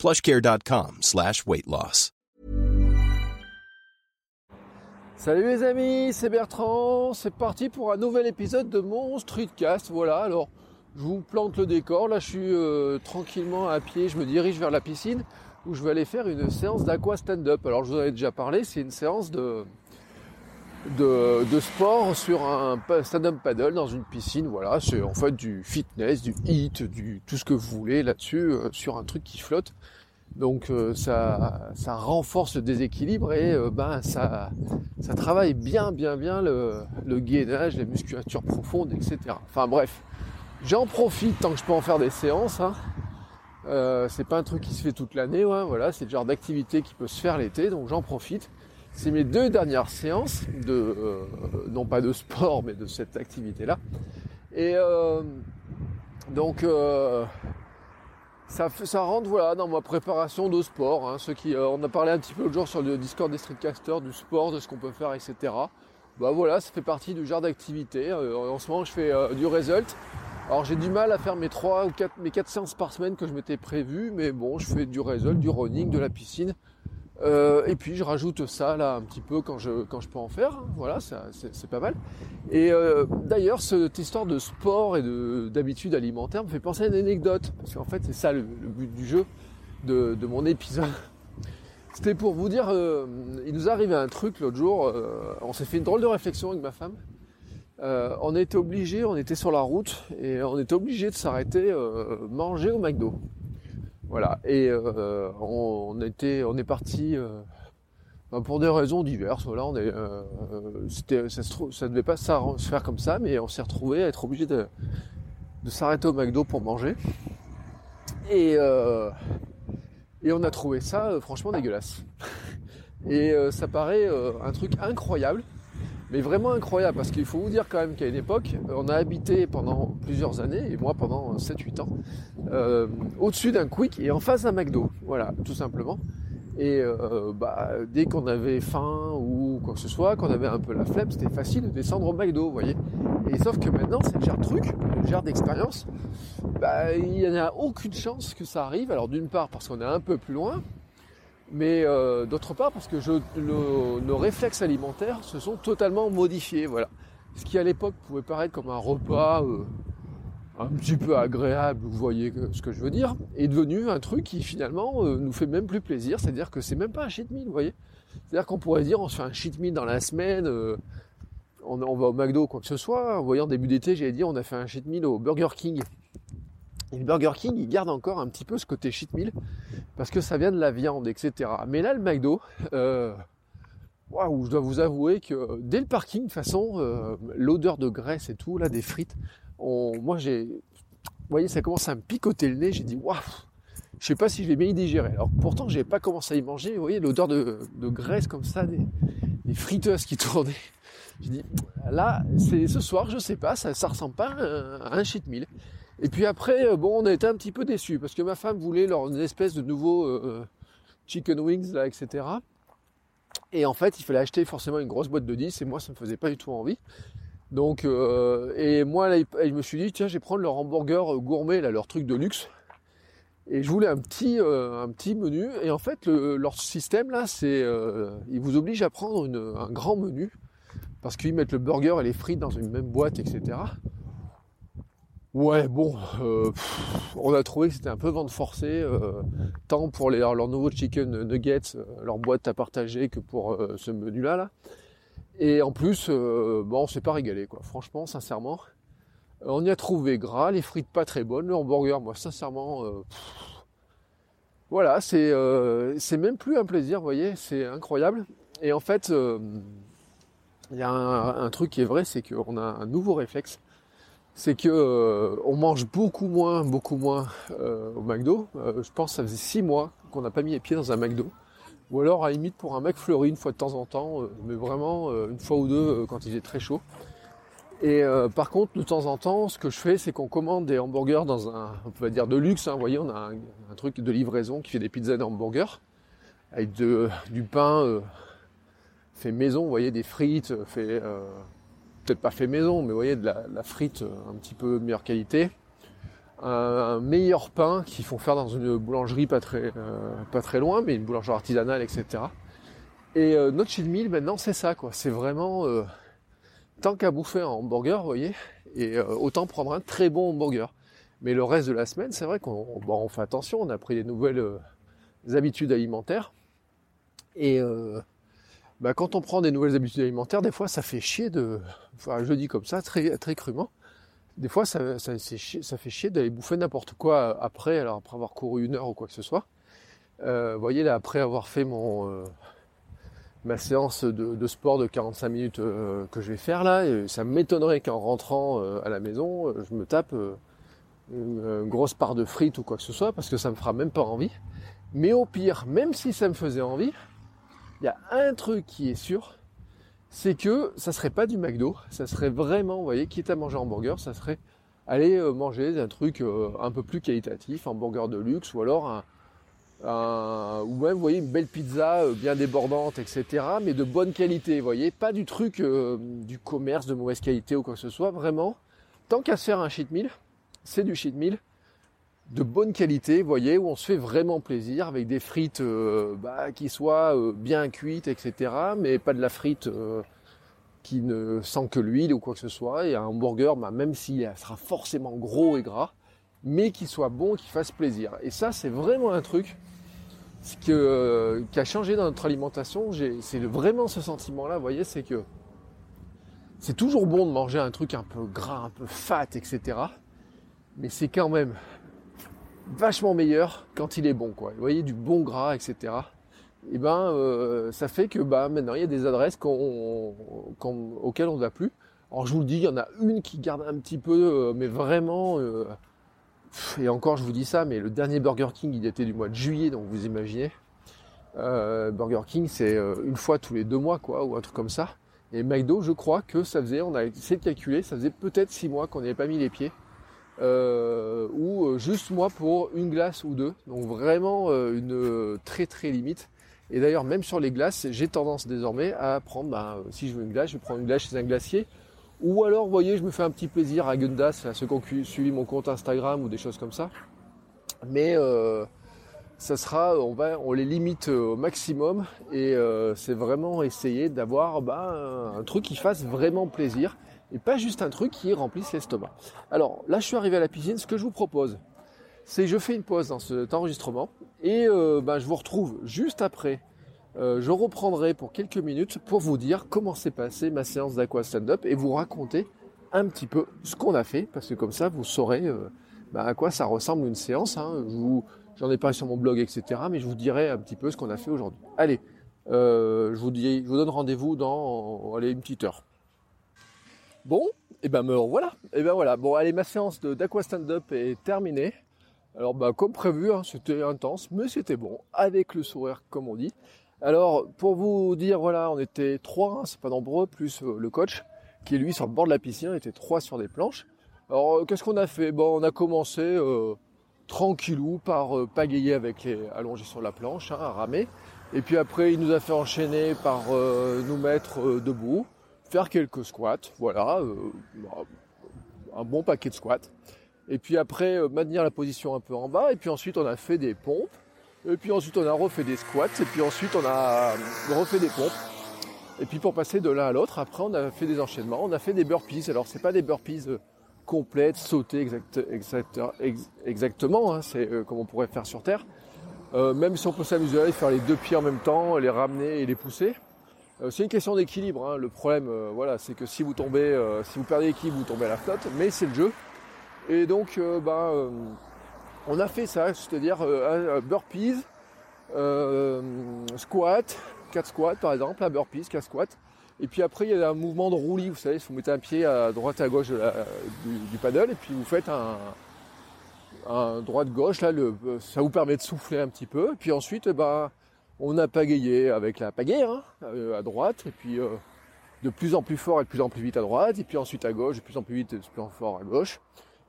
plushcare.com slash. Salut les amis, c'est Bertrand. C'est parti pour un nouvel épisode de mon Streetcast. Voilà, alors je vous plante le décor. Là, je suis euh, tranquillement à pied. Je me dirige vers la piscine où je vais aller faire une séance d'aqua stand-up. Alors, je vous en ai déjà parlé. C'est une séance de, de, sport sur un stand-up paddle dans une piscine. Voilà, c'est en fait du fitness, du hit, du tout ce que vous voulez là-dessus, euh, sur un truc qui flotte. Donc euh, ça, ça renforce le déséquilibre et euh, ben ça, ça travaille bien bien bien le, le gainage, les musculatures profondes, etc. Enfin bref, j'en profite tant que je peux en faire des séances. Hein. Euh, c'est pas un truc qui se fait toute l'année, ouais, voilà, c'est le genre d'activité qui peut se faire l'été, donc j'en profite. C'est mes deux dernières séances de, euh, non pas de sport, mais de cette activité-là. Et euh, donc ça, ça rentre voilà dans ma préparation de sport. Hein, ceux qui, on a parlé un petit peu l'autre jour sur le Discord des streetcasters du sport, de ce qu'on peut faire, etc. Bah voilà, ça fait partie du genre d'activité. en ce moment, je fais du result. Alors j'ai du mal à faire mes 3 ou 4, mes 4 séances par semaine que je m'étais prévu, mais bon, je fais du result, du running, de la piscine. Euh, et puis je rajoute ça là un petit peu quand je, quand je peux en faire. Voilà, c'est pas mal. Et euh, d'ailleurs, cette histoire de sport et d'habitude alimentaire me fait penser à une anecdote. Parce qu'en fait, c'est ça le, but du jeu de, de mon épisode. C'était pour vous dire, euh, il nous arrivait un truc l'autre jour. on s'est fait une drôle de réflexion avec ma femme. On était obligé, on était sur la route et on était obligé de s'arrêter manger au McDo. Voilà. Et euh, on, était, on est parti ben, pour des raisons diverses. Voilà, c'était, ça, ça devait pas se faire comme ça, mais on s'est retrouvé à être obligé de, de s'arrêter au McDo pour manger. Et et on a trouvé ça franchement dégueulasse. Et ça paraît un truc incroyable mais vraiment incroyable parce qu'il faut vous dire quand même qu'à une époque, on a habité pendant plusieurs années, et moi pendant 7-8 ans, euh, au-dessus d'un Quick et en face d'un McDo. Voilà, tout simplement. Et euh, bah, dès qu'on avait faim ou quoi que ce soit, qu'on avait un peu la flemme, c'était facile de descendre au McDo, vous voyez. Et sauf que maintenant, c'est le genre de truc, le genre d'expérience, bah, il n'y a aucune chance que ça arrive. Alors d'une part parce qu'on est un peu plus loin, mais euh, d'autre part parce que je, le, nos réflexes alimentaires se sont totalement modifiés. Voilà. Ce qui à l'époque pouvait paraître comme un repas euh, un petit peu agréable, vous voyez ce que je veux dire, est devenu un truc qui finalement euh, nous fait même plus plaisir. C'est-à-dire que c'est même pas un cheat meal, vous voyez. C'est-à-dire qu'on pourrait dire on se fait un cheat meal dans la semaine, euh, on, on, va au McDo, quoi que ce soit. En voyant début d'été, j'allais dire on a fait un cheat meal au Burger King. Et Burger King, il garde encore un petit peu ce côté cheat meal parce que ça vient de la viande, etc. Mais là, le McDo, euh, je dois vous avouer que dès le parking, de toute façon, euh, l'odeur de graisse et tout, là, des frites, moi, j'ai, vous voyez, ça commence à me picoter le nez. J'ai dit, waouh, je sais pas si je vais bien y digérer. Alors pourtant, j'ai pas commencé à y manger. Vous voyez, l'odeur de, graisse comme ça, des, friteuses qui tournaient. J'ai dit, là, c'est ce soir, je sais pas, ça, ça ressemble pas à un meal. Et puis après, euh, bon, on a été un petit peu déçus parce que ma femme voulait leur espèce de nouveau euh, chicken wings là, etc. Et en fait, il fallait acheter forcément une grosse boîte de 10 et moi, ça me faisait pas du tout envie. Donc, euh, et moi, là, je me suis dit, tiens, je vais prendre leur hamburger gourmet, là, leur truc de luxe. Et je voulais un petit, un petit menu. Et en fait, le, leur système là, c'est, ils vous obligent à prendre un grand menu parce qu'ils mettent le burger et les frites dans une même boîte, etc. Ouais, bon, euh, on a trouvé que c'était un peu vente forcée, euh, tant pour leur, leur nouveau chicken nuggets, euh, leur boîte à partager, que pour ce menu-là. Là. Et en plus, bon, on s'est pas régalé, quoi. Franchement, sincèrement, on y a trouvé gras, les frites pas très bonnes, le hamburger, moi, sincèrement, voilà, c'est même plus un plaisir, vous voyez, c'est incroyable. Et en fait, il y a un truc qui est vrai, c'est qu'on a un nouveau réflexe c'est que euh, on mange beaucoup moins, beaucoup moins euh, au McDo. Euh, je pense que ça faisait six mois qu'on n'a pas mis les pieds dans un McDo. Ou alors à la limite pour un mec une fois de temps en temps, mais vraiment une fois ou deux quand il est très chaud. Et par contre, de temps en temps, ce que je fais, c'est qu'on commande des hamburgers dans un, on peut dire de luxe. Hein, vous voyez, on a un, truc de livraison qui fait des pizzas et des hamburgers avec du pain fait maison. Vous voyez, des frites, fait peut-être pas fait maison, mais voyez de la, frite un petit peu meilleure qualité un, meilleur pain qu'ils font faire dans une boulangerie pas très, euh, pas très loin, mais une boulangerie artisanale, etc. Et euh, notre meal maintenant c'est ça quoi. C'est vraiment euh, tant qu'à bouffer un hamburger, voyez, et autant prendre un très bon hamburger. Mais le reste de la semaine, c'est vrai qu'on on fait attention, on a pris des nouvelles habitudes alimentaires. Et bah, quand on prend des nouvelles habitudes alimentaires, des fois ça fait chier de. Enfin, je dis comme ça, très, très crûment des fois, ça, ça, ça fait chier d'aller bouffer n'importe quoi après, alors après avoir couru une heure ou quoi que ce soit. Euh, vous voyez, là, après avoir fait mon euh, ma séance de, sport de 45 minutes euh, que je vais faire là, ça m'étonnerait qu'en rentrant à la maison, je me tape une, grosse part de frites ou quoi que ce soit, parce que ça me fera même pas envie. Mais au pire, même si ça me faisait envie, il y a un truc qui est sûr, c'est que ça serait pas du McDo, ça serait vraiment, vous voyez, quitte à manger hamburger, ça serait aller euh, manger un truc euh, un peu plus qualitatif, un burger de luxe, ou alors un, ou même, vous voyez, une belle pizza euh, bien débordante, etc., mais de bonne qualité, vous voyez, pas du truc du commerce de mauvaise qualité ou quoi que ce soit, vraiment, tant qu'à se faire un cheat meal, c'est du cheat meal, de bonne qualité, voyez, où on se fait vraiment plaisir avec des frites euh, bah, qui soient euh, bien cuites, etc. Mais pas de la frite euh, qui ne sent que l'huile ou quoi que ce soit. Et un hamburger, bah, même s'il sera forcément gros et gras, mais qui soit bon, qui fasse plaisir. Et ça, c'est vraiment un truc qui a changé dans notre alimentation. C'est vraiment ce sentiment-là, vous voyez, c'est que c'est toujours bon de manger un truc un peu gras, un peu fat, etc. Mais c'est quand même vachement meilleur quand il est bon, quoi. Vous voyez, du bon gras, etc. Et eh ben, euh, ça fait que bah, maintenant, il y a des adresses auxquelles on ne va plus. Alors, je vous le dis, il y en a une qui garde un petit peu, euh, mais vraiment... Euh, et encore, je vous dis ça, mais le dernier Burger King, il était du mois de juillet, donc vous imaginez. Burger King, c'est une fois tous les deux mois, quoi, ou un truc comme ça. Et McDo, je crois que ça faisait, on a essayé de calculer, ça faisait peut-être six mois qu'on n'y avait pas mis les pieds euh, ou euh, juste moi pour une glace ou deux. Donc vraiment euh, une très très limite. Et d'ailleurs même sur les glaces, j'ai tendance désormais à prendre, bah, si je veux une glace, je vais prendre une glace chez un glacier. Ou alors, vous voyez, je me fais un petit plaisir à Gundas, ceux qui ont suivi mon compte Instagram ou des choses comme ça. Mais ça sera, on va, on les limite au maximum et c'est vraiment essayer d'avoir bah, un truc qui fasse vraiment plaisir et pas juste un truc qui remplisse l'estomac. Alors là, je suis arrivé à la piscine. Ce que je vous propose, c'est je fais une pause dans cet enregistrement et euh, ben, je vous retrouve juste après. Euh, je reprendrai pour quelques minutes pour vous dire comment s'est passée ma séance d'aqua stand-up et vous raconter un petit peu ce qu'on a fait parce que comme ça vous saurez euh, ben, à quoi ça ressemble une séance. Hein. J'en ai parlé sur mon blog, etc. Mais je vous dirai un petit peu ce qu'on a fait aujourd'hui. Allez, je vous, je vous donne rendez-vous dans allez, une petite heure. Bon, et ben me voilà. Et ben voilà. Bon, allez, ma séance d'aqua stand-up est terminée. Alors, bah, comme prévu, hein, c'était intense, mais c'était bon, avec le sourire, comme on dit. Alors, pour vous dire, voilà, on était trois, hein, c'est pas nombreux, plus euh, le coach, qui est lui sur le bord de la piscine, était trois sur des planches. Alors, euh, qu'est-ce qu'on a fait? Bon, on a commencé euh, tranquillou par pagayer avec les allongés sur la planche, hein, à ramer. Et puis après, il nous a fait enchaîner par nous mettre debout faire quelques squats, voilà, euh, bah, un bon paquet de squats. Et puis après, euh, maintenir la position un peu en bas. Et puis ensuite, on a fait des pompes. Et puis ensuite, on a refait des squats. Et puis ensuite, on a refait des pompes. Et puis pour passer de l'un à l'autre, après, on a fait des enchaînements. On a fait des burpees. Alors, c'est pas des burpees euh, complètes, sautées exactement. Hein, c'est comme on pourrait faire sur Terre. même si on peut s'amuser à faire les deux pieds en même temps, les ramener et les pousser. Euh, c'est une question d'équilibre. Hein. Le problème, euh, voilà, c'est que si vous tombez, euh, si vous perdez l'équilibre, vous tombez à la flotte. Mais c'est le jeu. Et donc, ben, on a fait ça, c'est-à-dire burpees, squat, 4 squats par exemple, un burpees, 4 squats. Et puis après, il y a un mouvement de roulis, vous savez, vous mettez un pied à droite à gauche du, paddle, et puis vous faites un, un droite-gauche, là, le, ça vous permet de souffler un petit peu. Et puis ensuite, ben, On a pagayé avec la pagaie hein, à droite, et puis de plus en plus fort et de plus en plus vite à droite, et puis ensuite à gauche, de plus en plus vite et de plus en plus fort à gauche.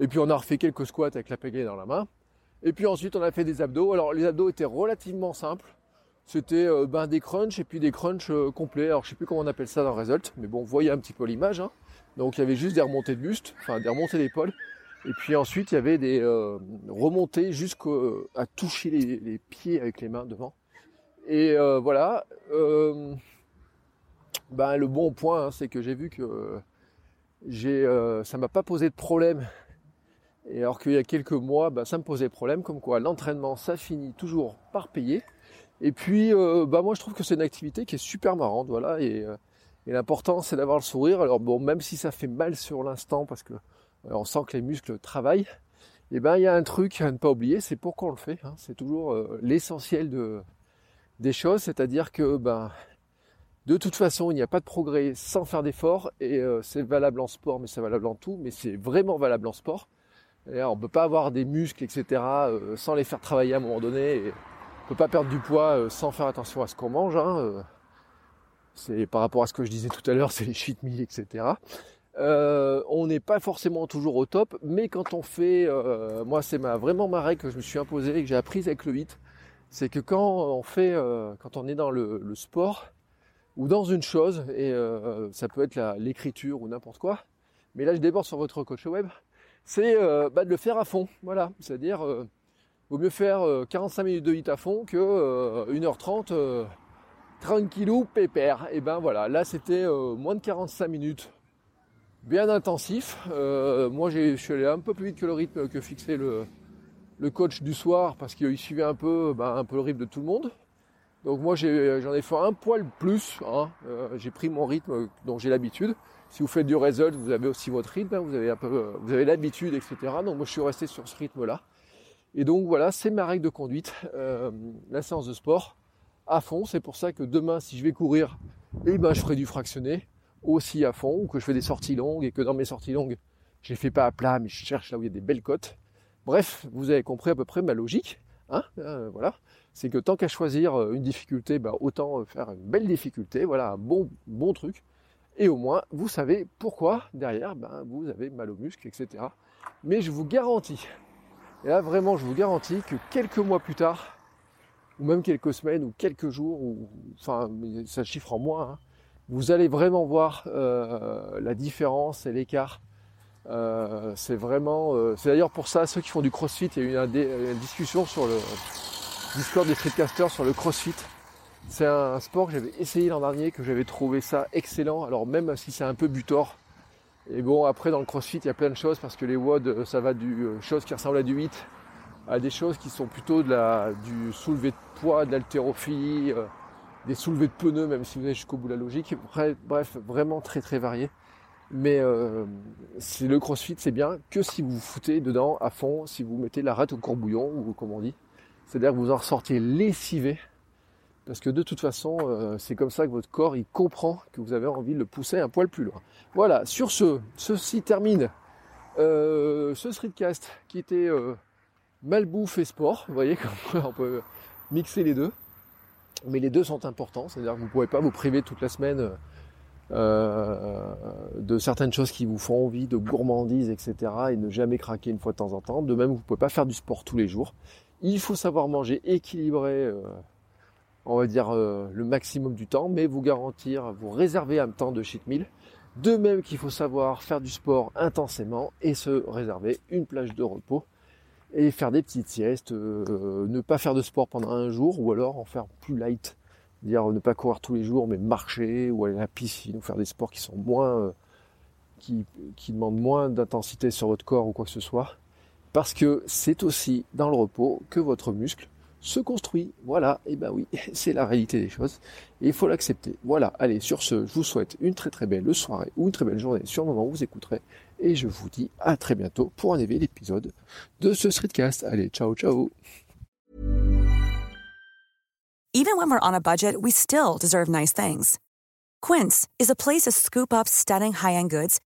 Et puis on a refait quelques squats avec la pagaie dans la main. Et puis ensuite on a fait des abdos. Alors les abdos étaient relativement simples. C'était euh, ben, des crunchs et puis des crunchs euh, complets. Alors je sais plus comment on appelle ça dans Result, mais bon, vous voyez un petit peu l'image. Hein. Donc il y avait juste des remontées de buste, enfin des remontées d'épaule. Et puis ensuite il y avait des euh, remontées jusqu'à toucher les, pieds avec les mains devant. Et voilà. ben, le bon point, hein, c'est que j'ai vu que j'ai, ça m'a pas posé de problème et alors qu'il y a quelques mois, bah, ça me posait problème, comme quoi l'entraînement, ça finit toujours par payer. Et puis, euh, bah, moi, je trouve que c'est une activité qui est super marrante, voilà. Euh, et, l'important, c'est d'avoir le sourire. Alors bon, même si ça fait mal sur l'instant, parce que euh, on sent que les muscles travaillent, et eh ben il y a un truc à ne pas oublier, c'est pourquoi on le fait. Hein. C'est toujours l'essentiel de, des choses, c'est-à-dire que ben de toute façon, il n'y a pas de progrès sans faire d'efforts, et c'est valable en sport, mais c'est valable en tout, mais c'est vraiment valable en sport on ne peut pas avoir des muscles, etc., euh, sans les faire travailler à un moment donné. On ne peut pas perdre du poids euh, sans faire attention à ce qu'on mange. Hein, euh. c'est par rapport à ce que je disais tout à l'heure, c'est les cheat meals, etc. on n'est pas forcément toujours au top, mais quand on fait, moi c'est ma, vraiment ma règle que je me suis imposée et que j'ai apprise avec le 8, c'est que quand on fait, quand on est dans le, sport ou dans une chose, et ça peut être l'écriture ou n'importe quoi, mais là je déborde sur votre coach web, c'est euh, bah, de le faire à fond. Voilà, c'est-à-dire, euh, vaut mieux faire 45 euh, minutes de hit à fond que 1h30 tranquillou, pépère. Et ben voilà, là c'était moins de 45 minutes, bien intensif. moi je suis allé un peu plus vite que le rythme que fixait le, coach du soir parce qu'il suivait un peu, bah, un peu le rythme de tout le monde. Donc moi j'en ai, fait un poil plus. Hein. j'ai pris mon rythme dont j'ai l'habitude. Si vous faites du result, vous avez aussi votre rythme, hein, vous avez l'habitude, etc. Donc moi je suis resté sur ce rythme-là. Et donc voilà, c'est ma règle de conduite, euh, la séance de sport à fond. C'est pour ça que demain, si je vais courir, eh ben je ferai du fractionné aussi à fond, ou que je fais des sorties longues et que dans mes sorties longues, je les fais pas à plat, mais je cherche là où il y a des belles côtes. Bref, vous avez compris à peu près ma logique. Hein euh, voilà, c'est que tant qu'à choisir euh, une difficulté, bah, autant faire une belle difficulté. Voilà, un bon bon truc et au moins vous savez pourquoi derrière ben, vous avez mal aux muscles, etc. Mais je vous garantis, et là vraiment je vous garantis que quelques mois plus tard, ou même quelques semaines ou quelques jours, ou enfin ça chiffre en mois, hein, vous allez vraiment voir euh, la différence et l'écart. Euh, c'est vraiment, euh, c'est d'ailleurs pour ça ceux qui font du CrossFit, il y a eu une, discussion sur le Discord des streetcasters sur le CrossFit c'est un sport que j'avais essayé l'an dernier, que j'avais trouvé ça excellent. Alors même si c'est un peu butor. Et bon, après dans le crossfit, il y a plein de choses parce que les WOD, euh, ça va du euh, choses qui ressemblent à du 8 à des choses qui sont plutôt de la, du soulevé de poids, de l'haltérophilie, euh, des soulevés de pneus, même si vous allez jusqu'au bout de la logique. Bref, vraiment très très varié. Mais c'est le crossfit, c'est bien que si vous vous foutez dedans à fond, si vous mettez la rate au courbouillon, ou comme on dit. C'est-à-dire que vous en ressortiez lessivé parce que de toute façon, euh, c'est comme ça que votre corps il comprend que vous avez envie de le pousser un poil plus loin. Voilà, sur ce, ceci termine euh, ce streetcast qui était euh, malbouffe et sport. Vous voyez comment on peut mixer les deux. Mais les deux sont importants, c'est-à-dire que vous ne pouvez pas vous priver toute la semaine de certaines choses qui vous font envie, de gourmandise, etc. et ne jamais craquer une fois de temps en temps. De même, vous ne pouvez pas faire du sport tous les jours. Il faut savoir manger équilibré on va dire euh, le maximum du temps, mais vous garantir, vous réserver un temps de cheat meal. De même qu'il faut savoir faire du sport intensément et se réserver une plage de repos et faire des petites siestes, euh, ne pas faire de sport pendant un jour ou alors en faire plus light, dire ne pas courir tous les jours mais marcher ou aller à la piscine ou faire des sports qui sont moins euh, qui, qui demandent moins d'intensité sur votre corps ou quoi que ce soit parce que c'est aussi dans le repos que votre muscle se construit. Voilà, et ben oui, c'est la réalité des choses. Et il faut l'accepter. Voilà, allez, sur ce, je vous souhaite une très très belle soirée ou une très belle journée sur le moment où vous écouterez. Et je vous dis à très bientôt pour un nouvel épisode de ce Streetcast. Allez, ciao ciao Even when we're on a budget, we still deserve nice things. Quince is a place to scoop up stunning high-end goods